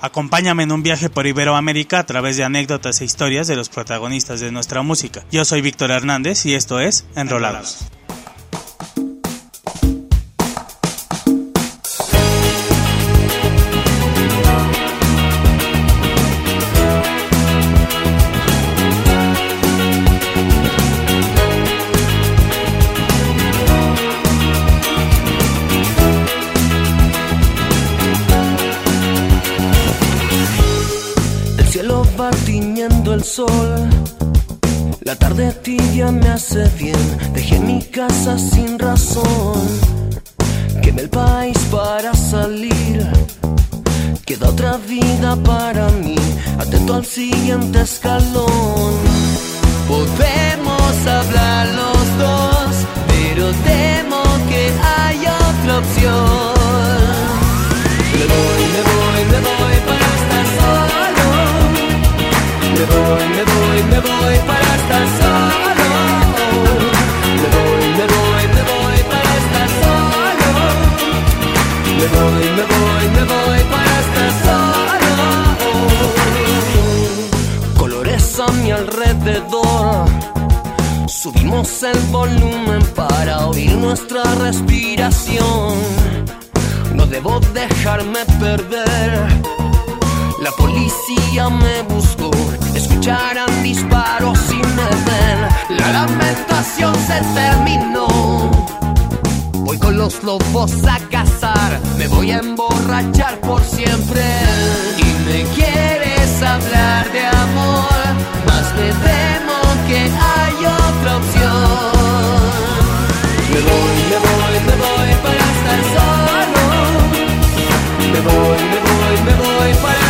Acompáñame en un viaje por Iberoamérica a través de anécdotas e historias de los protagonistas de nuestra música. Yo soy Víctor Hernández y esto es Enrolados. El La tarde tibia me hace bien. Dejé mi casa sin razón. Quemé el país para salir. Queda otra vida para mí. Atento al siguiente escalón. Me voy para estar solo. Me voy, me voy, me voy para estar solo. Me voy, me voy, me voy para estar solo. Colores a mi alrededor. Subimos el volumen para oír nuestra respiración. No debo dejarme perder. La policía me buscó, escucharán disparos y me ven. La lamentación se terminó. Voy con los lobos a cazar, me voy a emborrachar por siempre. Y me quieres hablar de amor, más me temo que hay otra opción. Me voy, me voy, me voy para estar solo. Me voy, me voy, me voy para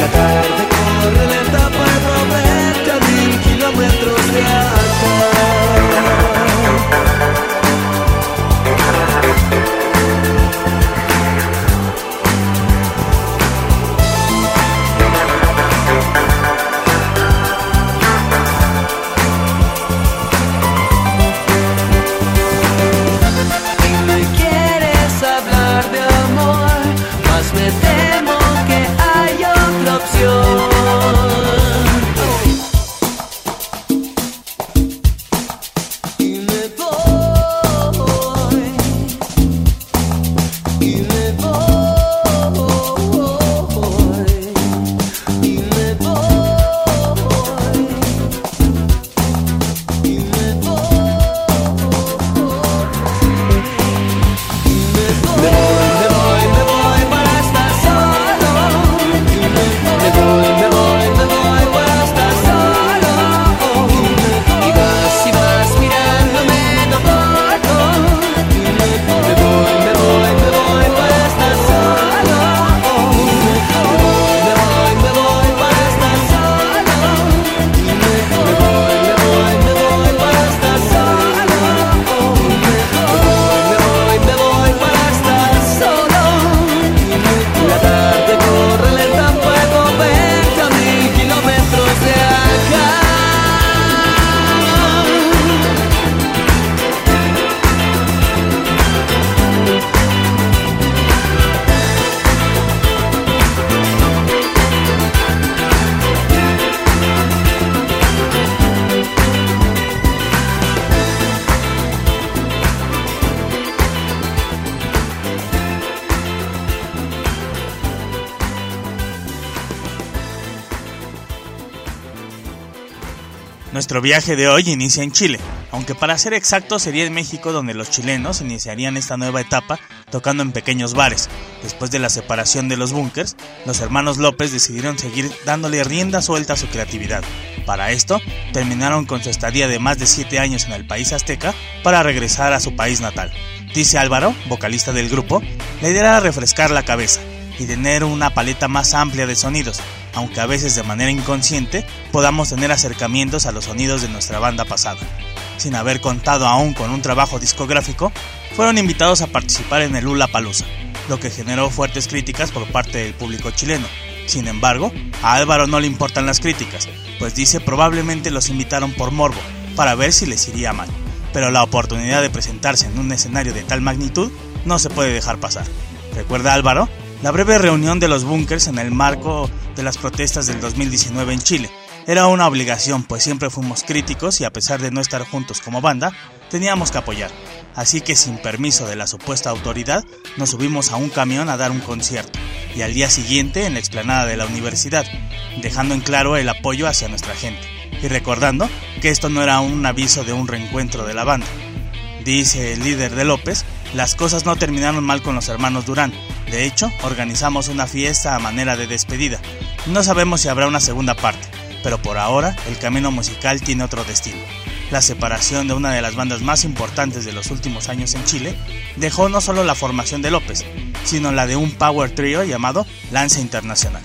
La tarde Nuestro viaje de hoy inicia en Chile, aunque para ser exacto sería en México donde los chilenos iniciarían esta nueva etapa tocando en pequeños bares. Después de la separación de los bunkers, los hermanos López decidieron seguir dándole rienda suelta a su creatividad. Para esto, terminaron con su estadía de más de 7 años en el país azteca para regresar a su país natal. Dice Álvaro, vocalista del grupo, la idea era refrescar la cabeza y tener una paleta más amplia de sonidos, aunque a veces de manera inconsciente podamos tener acercamientos a los sonidos de nuestra banda pasada. Sin haber contado aún con un trabajo discográfico, fueron invitados a participar en el Lula Palusa, lo que generó fuertes críticas por parte del público chileno. Sin embargo, a Álvaro no le importan las críticas, pues dice probablemente los invitaron por morbo, para ver si les iría mal. Pero la oportunidad de presentarse en un escenario de tal magnitud no se puede dejar pasar. ¿Recuerda Álvaro? La breve reunión de los bunkers en el marco de las protestas del 2019 en Chile. Era una obligación, pues siempre fuimos críticos y a pesar de no estar juntos como banda, teníamos que apoyar. Así que sin permiso de la supuesta autoridad, nos subimos a un camión a dar un concierto y al día siguiente en la explanada de la universidad, dejando en claro el apoyo hacia nuestra gente y recordando que esto no era un aviso de un reencuentro de la banda. Dice el líder de López, las cosas no terminaron mal con los hermanos Durán, de hecho, organizamos una fiesta a manera de despedida. No sabemos si habrá una segunda parte, pero por ahora el camino musical tiene otro destino. La separación de una de las bandas más importantes de los últimos años en Chile dejó no solo la formación de López, sino la de un power trio llamado Lanza Internacional.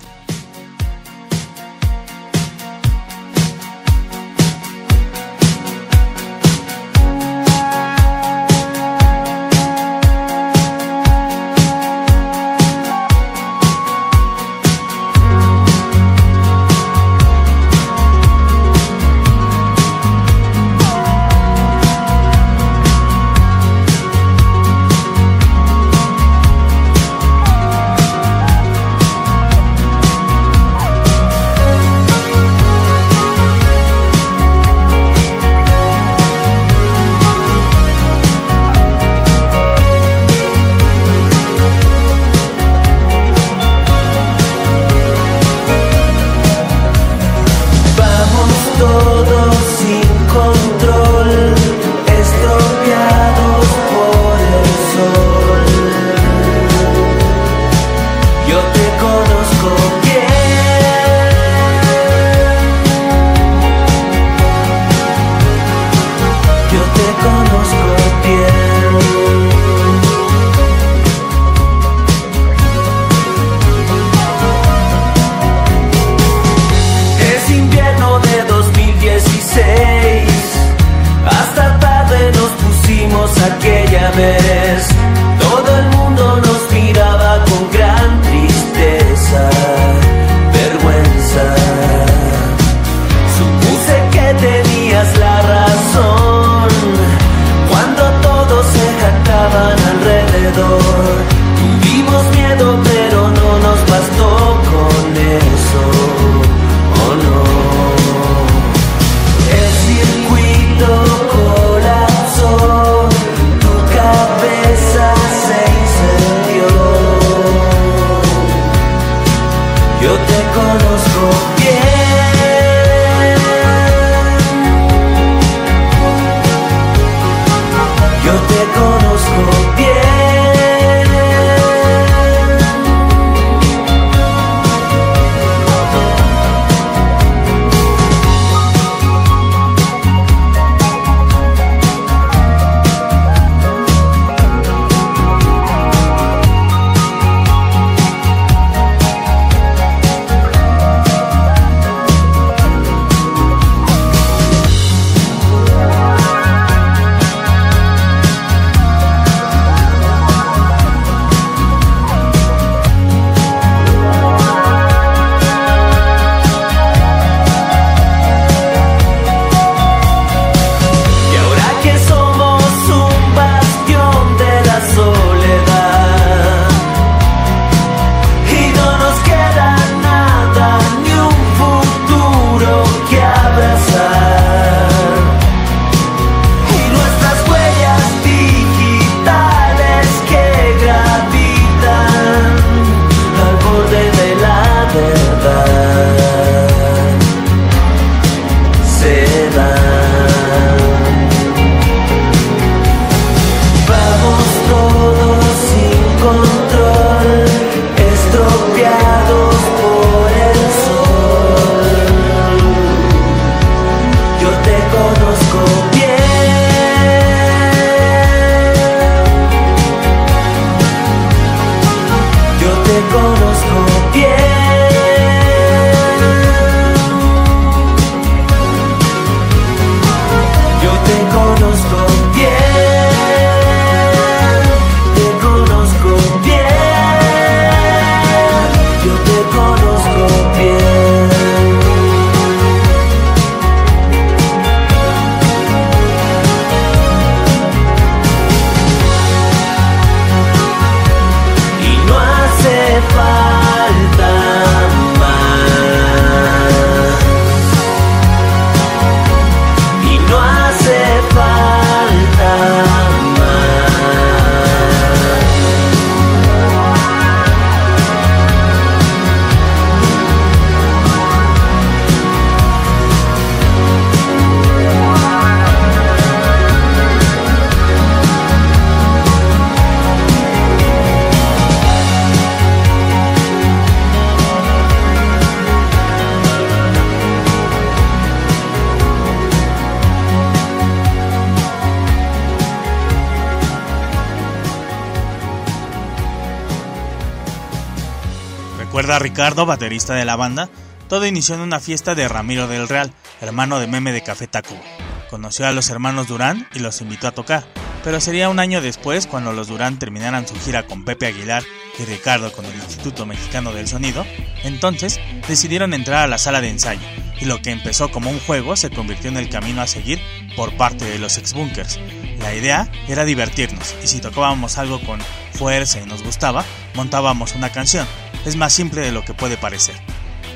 Ricardo, baterista de la banda, todo inició en una fiesta de Ramiro del Real, hermano de Meme de Café Tacuba. Conoció a los hermanos Durán y los invitó a tocar, pero sería un año después cuando los Durán terminaran su gira con Pepe Aguilar y Ricardo con el Instituto Mexicano del Sonido, entonces decidieron entrar a la sala de ensayo, y lo que empezó como un juego se convirtió en el camino a seguir por parte de los ex-bunkers. La idea era divertirnos, y si tocábamos algo con fuerza y nos gustaba, montábamos una canción. Es más simple de lo que puede parecer.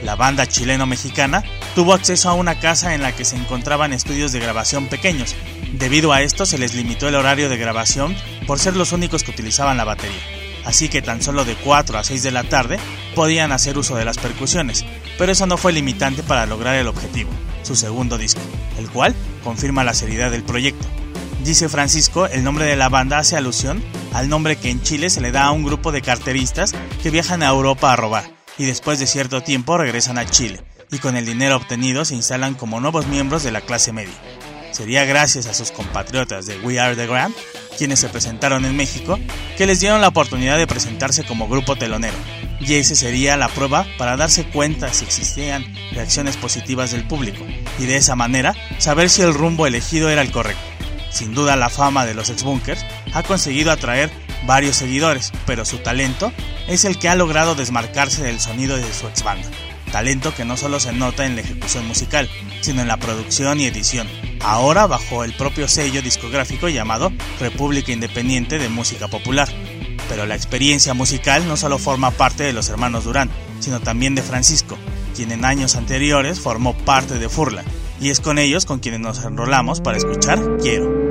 La banda chileno-mexicana tuvo acceso a una casa en la que se encontraban estudios de grabación pequeños. Debido a esto se les limitó el horario de grabación por ser los únicos que utilizaban la batería. Así que tan solo de 4 a 6 de la tarde podían hacer uso de las percusiones, pero eso no fue limitante para lograr el objetivo, su segundo disco, el cual confirma la seriedad del proyecto. Dice Francisco, el nombre de la banda hace alusión al nombre que en Chile se le da a un grupo de carteristas que viajan a Europa a robar y después de cierto tiempo regresan a Chile y con el dinero obtenido se instalan como nuevos miembros de la clase media. Sería gracias a sus compatriotas de We Are the Grand, quienes se presentaron en México, que les dieron la oportunidad de presentarse como grupo telonero, y esa sería la prueba para darse cuenta si existían reacciones positivas del público, y de esa manera saber si el rumbo elegido era el correcto. Sin duda la fama de los ex-bunkers ha conseguido atraer varios seguidores, pero su talento es el que ha logrado desmarcarse del sonido de su ex banda. Talento que no solo se nota en la ejecución musical, sino en la producción y edición, ahora bajo el propio sello discográfico llamado República Independiente de Música Popular. Pero la experiencia musical no solo forma parte de los hermanos Durán, sino también de Francisco, quien en años anteriores formó parte de Furla, y es con ellos con quienes nos enrolamos para escuchar Quiero.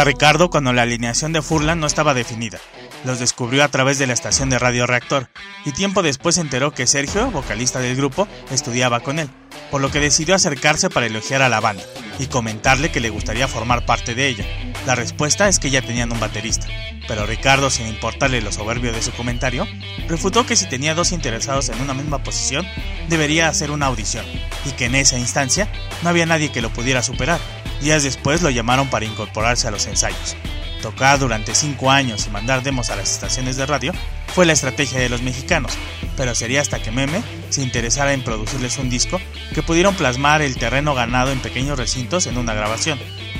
A Ricardo cuando la alineación de Furlan no estaba definida. Los descubrió a través de la estación de Radio Reactor y tiempo después se enteró que Sergio, vocalista del grupo, estudiaba con él, por lo que decidió acercarse para elogiar a la banda y comentarle que le gustaría formar parte de ella. La respuesta es que ya tenían un baterista, pero Ricardo, sin importarle lo soberbio de su comentario, refutó que si tenía dos interesados en una misma posición, debería hacer una audición, y que en esa instancia no había nadie que lo pudiera superar. Días después lo llamaron para incorporarse a los ensayos. Tocar durante cinco años y mandar demos a las estaciones de radio fue la estrategia de los mexicanos, pero sería hasta que Meme se interesara en producirles un disco que pudieron plasmar el terreno ganado en pequeños recintos en una grabación.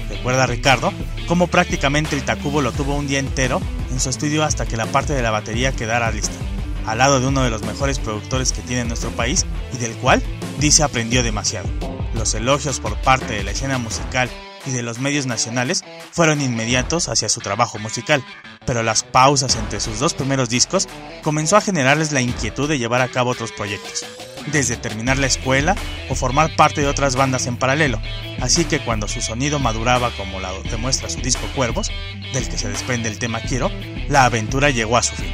Recuerda Ricardo cómo prácticamente el Tacubo lo tuvo un día entero en su estudio hasta que la parte de la batería quedara lista, al lado de uno de los mejores productores que tiene nuestro país y del cual dice aprendió demasiado. Los elogios por parte de la escena musical y de los medios nacionales fueron inmediatos hacia su trabajo musical, pero las pausas entre sus dos primeros discos comenzó a generarles la inquietud de llevar a cabo otros proyectos, desde terminar la escuela o formar parte de otras bandas en paralelo, así que cuando su sonido maduraba como lo demuestra su disco Cuervos, del que se desprende el tema Quiero, la aventura llegó a su fin.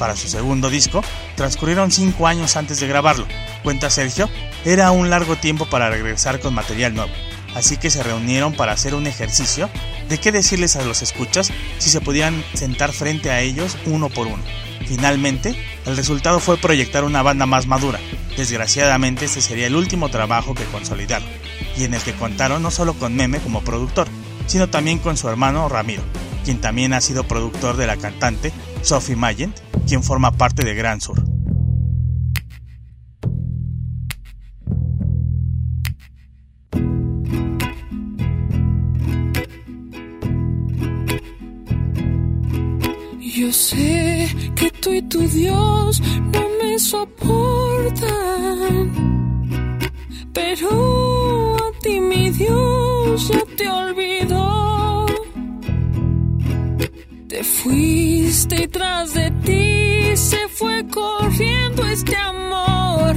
Para su segundo disco, transcurrieron cinco años antes de grabarlo. Cuenta Sergio, era un largo tiempo para regresar con material nuevo así que se reunieron para hacer un ejercicio de qué decirles a los escuchas si se podían sentar frente a ellos uno por uno. Finalmente, el resultado fue proyectar una banda más madura. Desgraciadamente este sería el último trabajo que consolidaron, y en el que contaron no solo con Meme como productor, sino también con su hermano Ramiro, quien también ha sido productor de la cantante Sophie Mayent, quien forma parte de Gran Sur. Yo sé que tú y tu Dios no me soportan, pero a ti mi Dios ya te olvidó. Te fuiste y tras de ti se fue corriendo este amor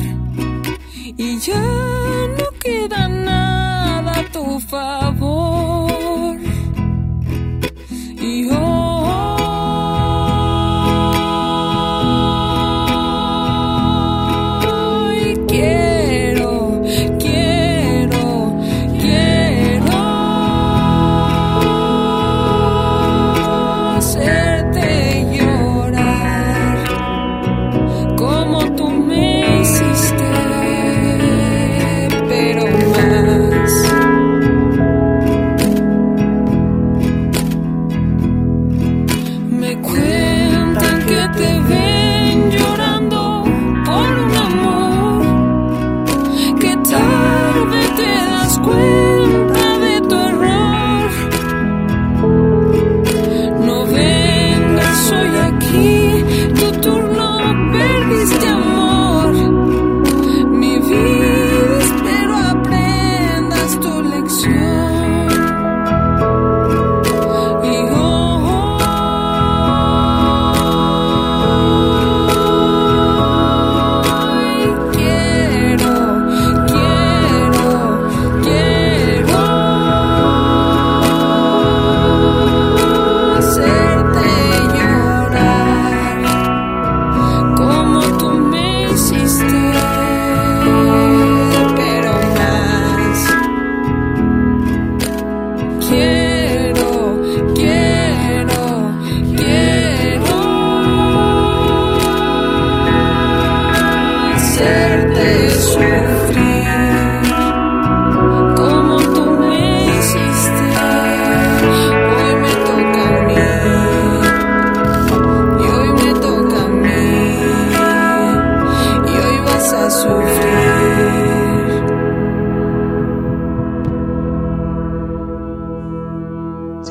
y ya no queda nada a tu favor.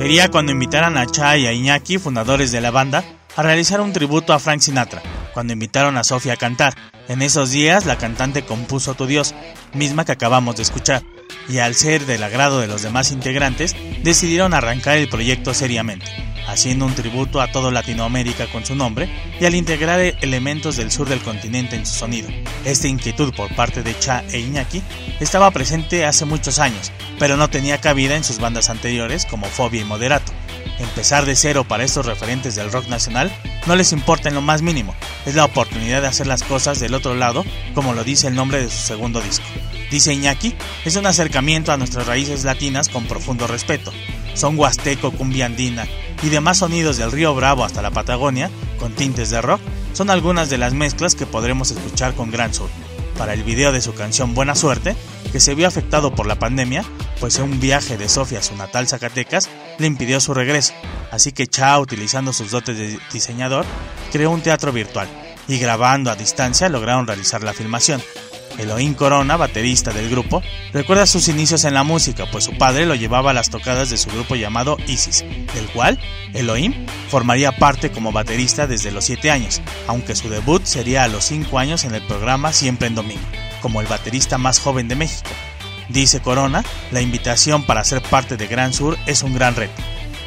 Sería cuando invitaran a Chai y a Iñaki, fundadores de la banda, a realizar un tributo a Frank Sinatra, cuando invitaron a Sofía a cantar. En esos días la cantante compuso Tu Dios, misma que acabamos de escuchar, y al ser del agrado de los demás integrantes, decidieron arrancar el proyecto seriamente. Haciendo un tributo a toda Latinoamérica con su nombre y al integrar elementos del sur del continente en su sonido. Esta inquietud por parte de Cha e Iñaki estaba presente hace muchos años, pero no tenía cabida en sus bandas anteriores como Fobia y Moderato. Empezar de cero para estos referentes del rock nacional no les importa en lo más mínimo, es la oportunidad de hacer las cosas del otro lado, como lo dice el nombre de su segundo disco. Dice Iñaki, es un acercamiento a nuestras raíces latinas con profundo respeto. Son huasteco, cumbia andina y demás sonidos del río Bravo hasta la Patagonia, con tintes de rock, son algunas de las mezclas que podremos escuchar con Gran Sur. Para el video de su canción Buena Suerte, que se vio afectado por la pandemia, pues un viaje de Sofía a su natal Zacatecas le impidió su regreso, así que Cha, utilizando sus dotes de diseñador, creó un teatro virtual y grabando a distancia lograron realizar la filmación. Elohim Corona, baterista del grupo, recuerda sus inicios en la música, pues su padre lo llevaba a las tocadas de su grupo llamado Isis, del cual Elohim formaría parte como baterista desde los 7 años, aunque su debut sería a los 5 años en el programa Siempre en Domingo, como el baterista más joven de México. Dice Corona, la invitación para ser parte de Gran Sur es un gran reto,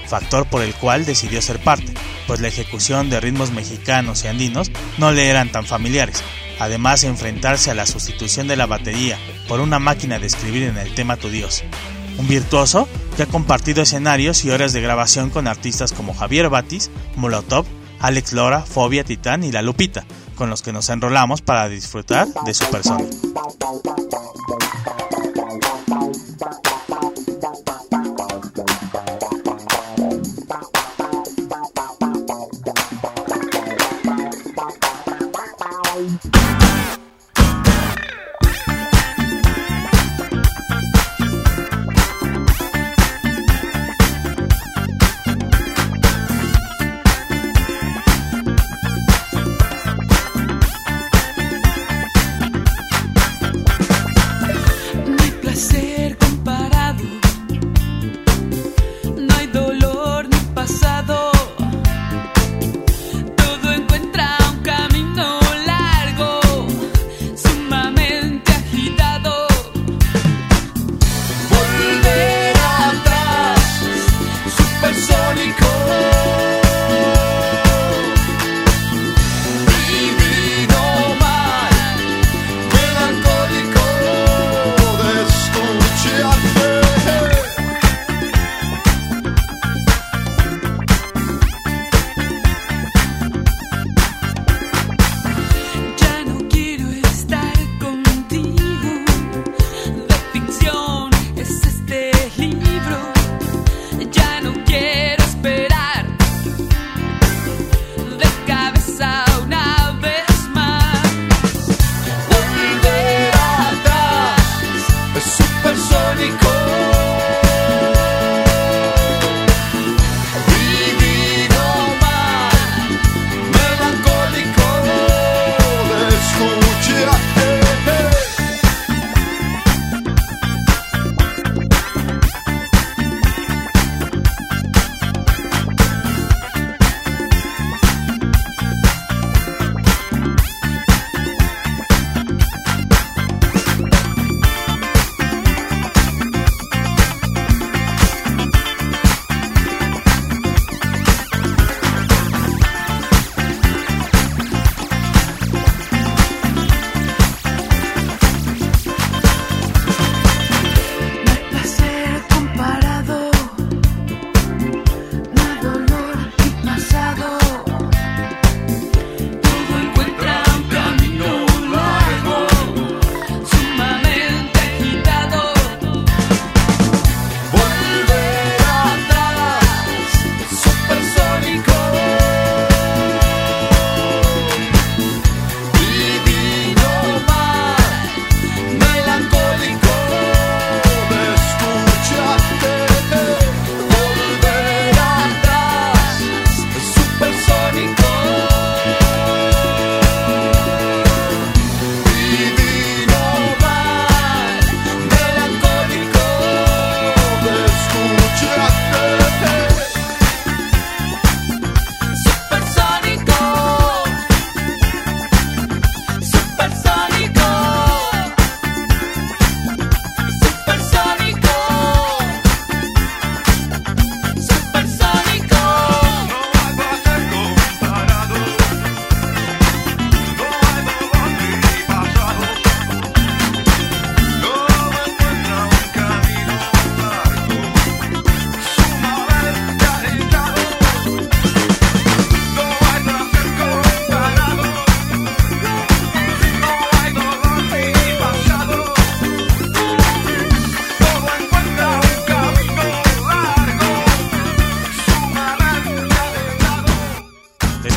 factor por el cual decidió ser parte, pues la ejecución de ritmos mexicanos y andinos no le eran tan familiares. Además, enfrentarse a la sustitución de la batería por una máquina de escribir en el tema Tu Dios. Un virtuoso que ha compartido escenarios y horas de grabación con artistas como Javier Batis, Molotov, Alex Lora, Fobia Titán y La Lupita, con los que nos enrolamos para disfrutar de su persona.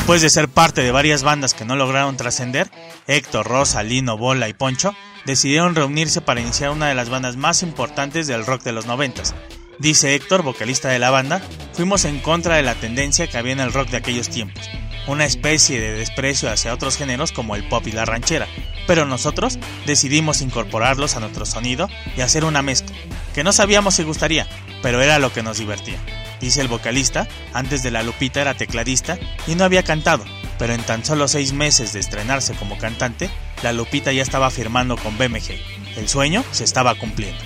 Después de ser parte de varias bandas que no lograron trascender, Héctor, Rosa, Lino, Bola y Poncho decidieron reunirse para iniciar una de las bandas más importantes del rock de los noventas. Dice Héctor, vocalista de la banda, fuimos en contra de la tendencia que había en el rock de aquellos tiempos, una especie de desprecio hacia otros géneros como el pop y la ranchera, pero nosotros decidimos incorporarlos a nuestro sonido y hacer una mezcla, que no sabíamos si gustaría, pero era lo que nos divertía. Dice el vocalista, antes de la Lupita era tecladista y no había cantado, pero en tan solo seis meses de estrenarse como cantante, la Lupita ya estaba firmando con BMG. El sueño se estaba cumpliendo.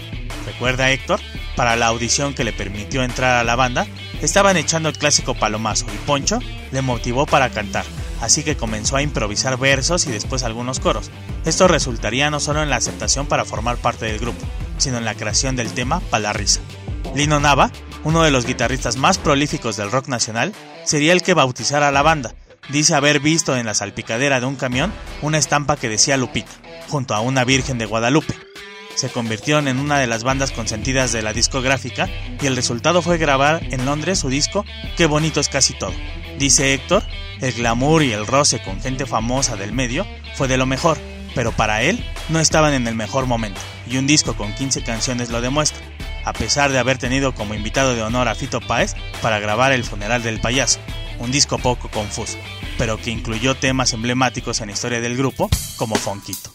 Recuerda Héctor, para la audición que le permitió entrar a la banda, estaban echando el clásico palomazo y Poncho le motivó para cantar, así que comenzó a improvisar versos y después algunos coros. Esto resultaría no solo en la aceptación para formar parte del grupo, sino en la creación del tema para la risa. Lino Nava, uno de los guitarristas más prolíficos del rock nacional, sería el que bautizara a la banda. Dice haber visto en la salpicadera de un camión una estampa que decía Lupita, junto a una Virgen de Guadalupe. Se convirtieron en una de las bandas consentidas de la discográfica y el resultado fue grabar en Londres su disco Qué bonito es casi todo. Dice Héctor, el glamour y el roce con gente famosa del medio fue de lo mejor, pero para él no estaban en el mejor momento, y un disco con 15 canciones lo demuestra a pesar de haber tenido como invitado de honor a Fito Páez para grabar El funeral del payaso, un disco poco confuso, pero que incluyó temas emblemáticos en la historia del grupo, como Fonquito.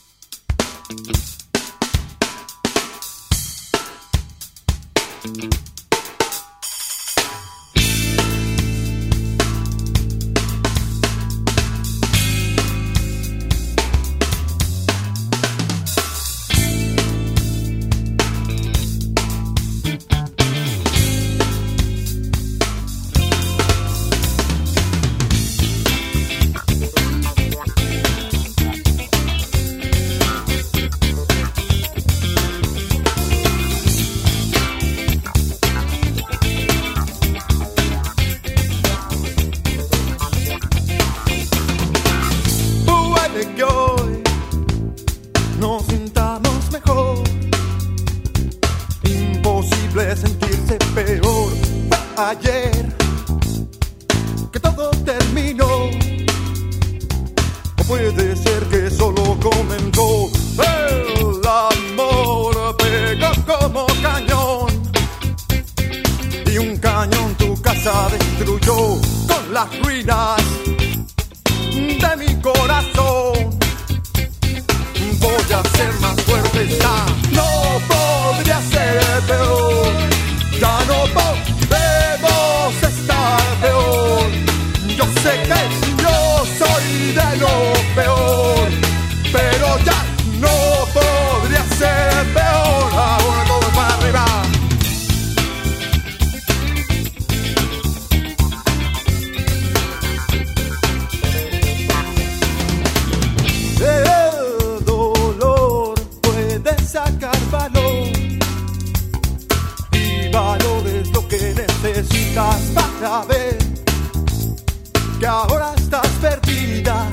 que ahora estás perdida.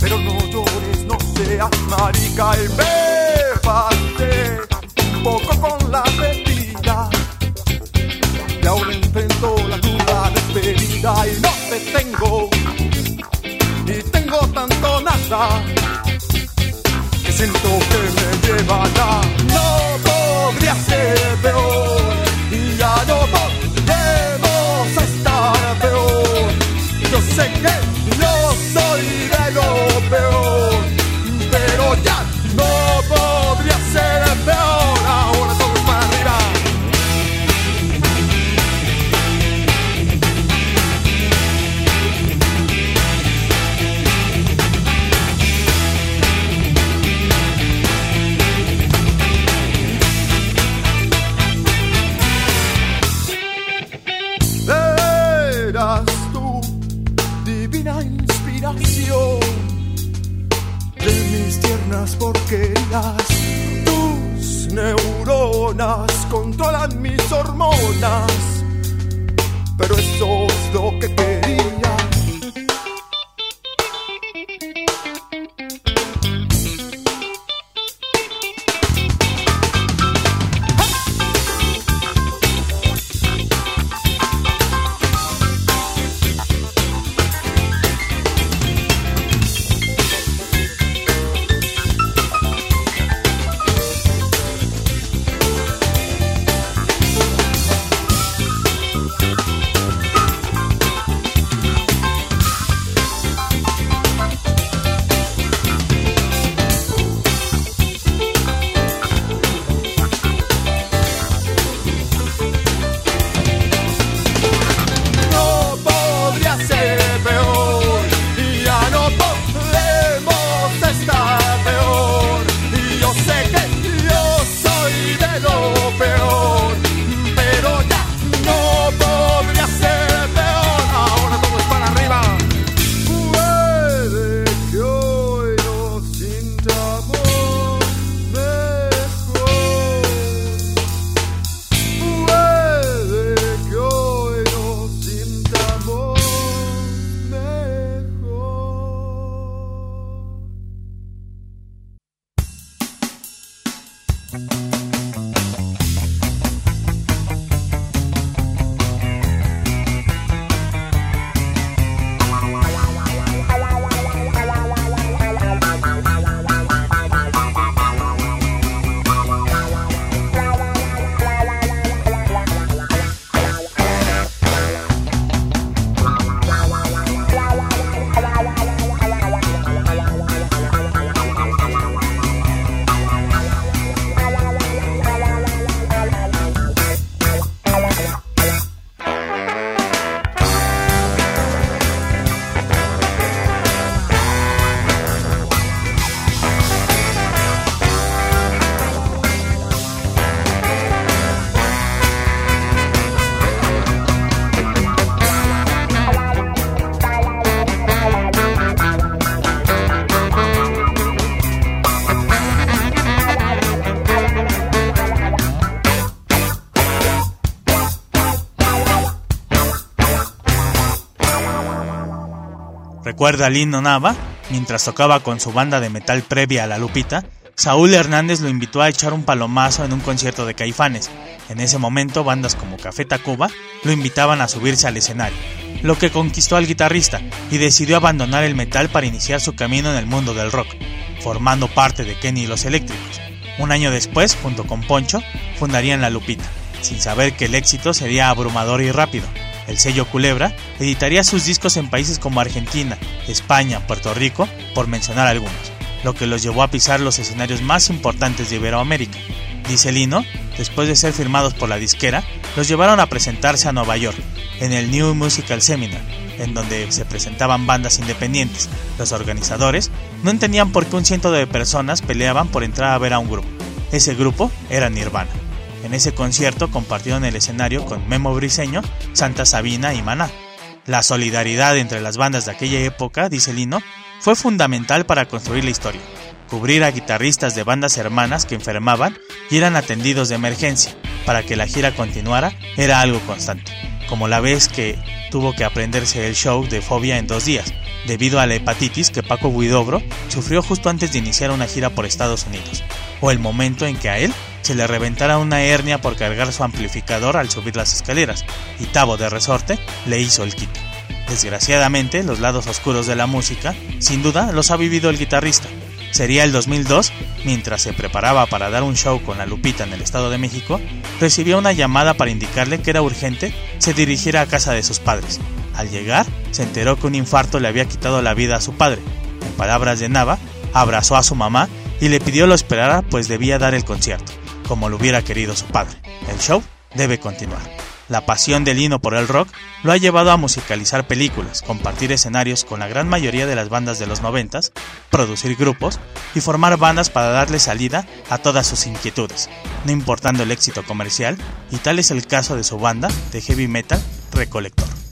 Pero no llores, no seas marica y me bébate un poco con la bebida. Y ahora intento la cruda despedida y no te tengo, ni tengo tanto nada. Que siento que me lleva ya, no podría ser. Recuerda Lino Nava, mientras tocaba con su banda de metal previa a La Lupita, Saúl Hernández lo invitó a echar un palomazo en un concierto de Caifanes. En ese momento, bandas como Café Tacuba lo invitaban a subirse al escenario, lo que conquistó al guitarrista y decidió abandonar el metal para iniciar su camino en el mundo del rock, formando parte de Kenny y los Eléctricos. Un año después, junto con Poncho, fundarían La Lupita, sin saber que el éxito sería abrumador y rápido. El sello Culebra editaría sus discos en países como Argentina, España, Puerto Rico, por mencionar algunos, lo que los llevó a pisar los escenarios más importantes de Iberoamérica. Dice Lino, después de ser firmados por la disquera, los llevaron a presentarse a Nueva York, en el New Musical Seminar, en donde se presentaban bandas independientes. Los organizadores no entendían por qué un ciento de personas peleaban por entrar a ver a un grupo. Ese grupo era Nirvana. En ese concierto compartieron el escenario con Memo Briseño, Santa Sabina y Maná. La solidaridad entre las bandas de aquella época, dice Lino, fue fundamental para construir la historia. Cubrir a guitarristas de bandas hermanas que enfermaban y eran atendidos de emergencia para que la gira continuara era algo constante, como la vez que tuvo que aprenderse el show de Fobia en dos días, debido a la hepatitis que Paco Guidobro sufrió justo antes de iniciar una gira por Estados Unidos, o el momento en que a él se le reventara una hernia por cargar su amplificador al subir las escaleras, y Tavo de resorte le hizo el quito. Desgraciadamente, los lados oscuros de la música, sin duda, los ha vivido el guitarrista. Sería el 2002, mientras se preparaba para dar un show con la Lupita en el Estado de México, recibió una llamada para indicarle que era urgente se dirigiera a casa de sus padres. Al llegar, se enteró que un infarto le había quitado la vida a su padre. En palabras de Nava, abrazó a su mamá y le pidió lo esperara pues debía dar el concierto como lo hubiera querido su padre. El show debe continuar. La pasión de Lino por el rock lo ha llevado a musicalizar películas, compartir escenarios con la gran mayoría de las bandas de los noventas, producir grupos y formar bandas para darle salida a todas sus inquietudes, no importando el éxito comercial, y tal es el caso de su banda de heavy metal Recolector.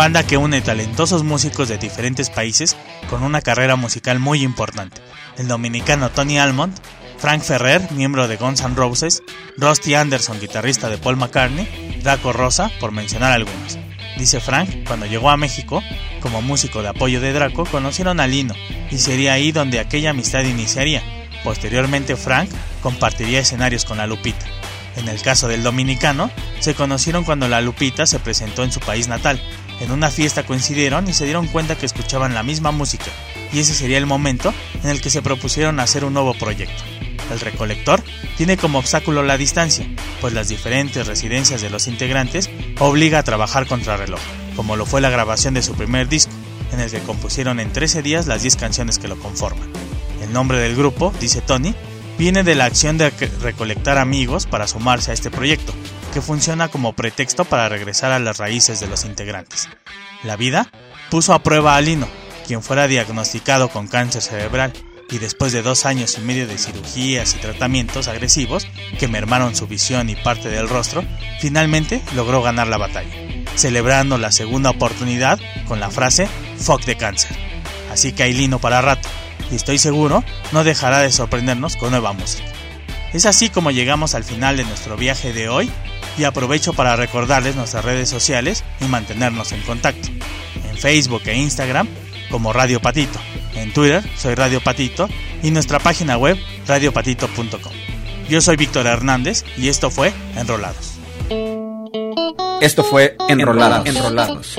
Banda que une talentosos músicos de diferentes países con una carrera musical muy importante. El dominicano Tony Almond, Frank Ferrer, miembro de Guns N' Roses, Rusty Anderson, guitarrista de Paul McCartney, Draco Rosa, por mencionar algunos. Dice Frank, cuando llegó a México, como músico de apoyo de Draco, conocieron a Lino, y sería ahí donde aquella amistad iniciaría. Posteriormente Frank compartiría escenarios con la Lupita. En el caso del dominicano, se conocieron cuando la Lupita se presentó en su país natal. En una fiesta coincidieron y se dieron cuenta que escuchaban la misma música, y ese sería el momento en el que se propusieron hacer un nuevo proyecto. El recolector tiene como obstáculo la distancia, pues las diferentes residencias de los integrantes obliga a trabajar contra reloj, como lo fue la grabación de su primer disco, en el que compusieron en 13 días las 10 canciones que lo conforman. El nombre del grupo, dice Tony, viene de la acción de recolectar amigos para sumarse a este proyecto, que funciona como pretexto para regresar a las raíces de los integrantes. La vida puso a prueba a Lino, quien fuera diagnosticado con cáncer cerebral y después de dos años y medio de cirugías y tratamientos agresivos que mermaron su visión y parte del rostro, finalmente logró ganar la batalla, celebrando la segunda oportunidad con la frase Fuck de cáncer. Así que hay Lino para rato y estoy seguro no dejará de sorprendernos con nueva música. Es así como llegamos al final de nuestro viaje de hoy y aprovecho para recordarles nuestras redes sociales y mantenernos en contacto. En Facebook e Instagram como Radio Patito, en Twitter soy Radio Patito y nuestra página web radiopatito.com. Yo soy Víctor Hernández y esto fue Enrolados. Esto fue Enrolados. Enrolados